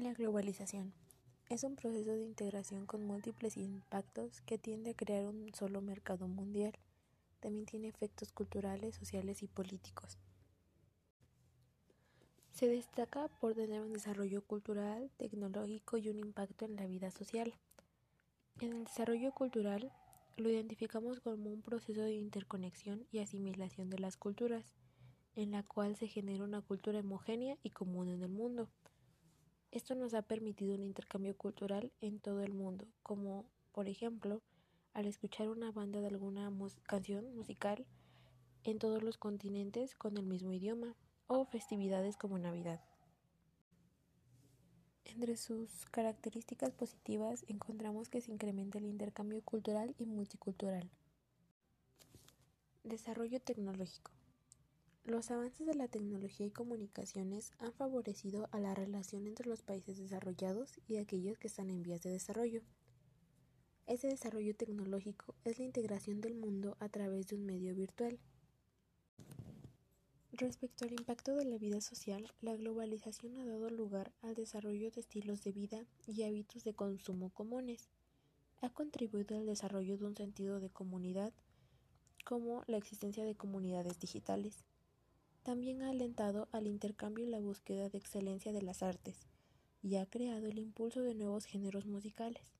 La globalización es un proceso de integración con múltiples impactos que tiende a crear un solo mercado mundial. También tiene efectos culturales, sociales y políticos. Se destaca por tener un desarrollo cultural, tecnológico y un impacto en la vida social. En el desarrollo cultural lo identificamos como un proceso de interconexión y asimilación de las culturas, en la cual se genera una cultura homogénea y común en el mundo. Esto nos ha permitido un intercambio cultural en todo el mundo, como por ejemplo al escuchar una banda de alguna canción musical en todos los continentes con el mismo idioma, o festividades como Navidad. Entre sus características positivas encontramos que se incrementa el intercambio cultural y multicultural. Desarrollo tecnológico. Los avances de la tecnología y comunicaciones han favorecido a la relación entre los países desarrollados y aquellos que están en vías de desarrollo. Ese desarrollo tecnológico es la integración del mundo a través de un medio virtual. Respecto al impacto de la vida social, la globalización ha dado lugar al desarrollo de estilos de vida y hábitos de consumo comunes. Ha contribuido al desarrollo de un sentido de comunidad, como la existencia de comunidades digitales. También ha alentado al intercambio y la búsqueda de excelencia de las artes, y ha creado el impulso de nuevos géneros musicales.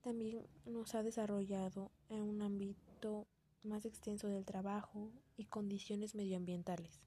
También nos ha desarrollado en un ámbito más extenso del trabajo y condiciones medioambientales.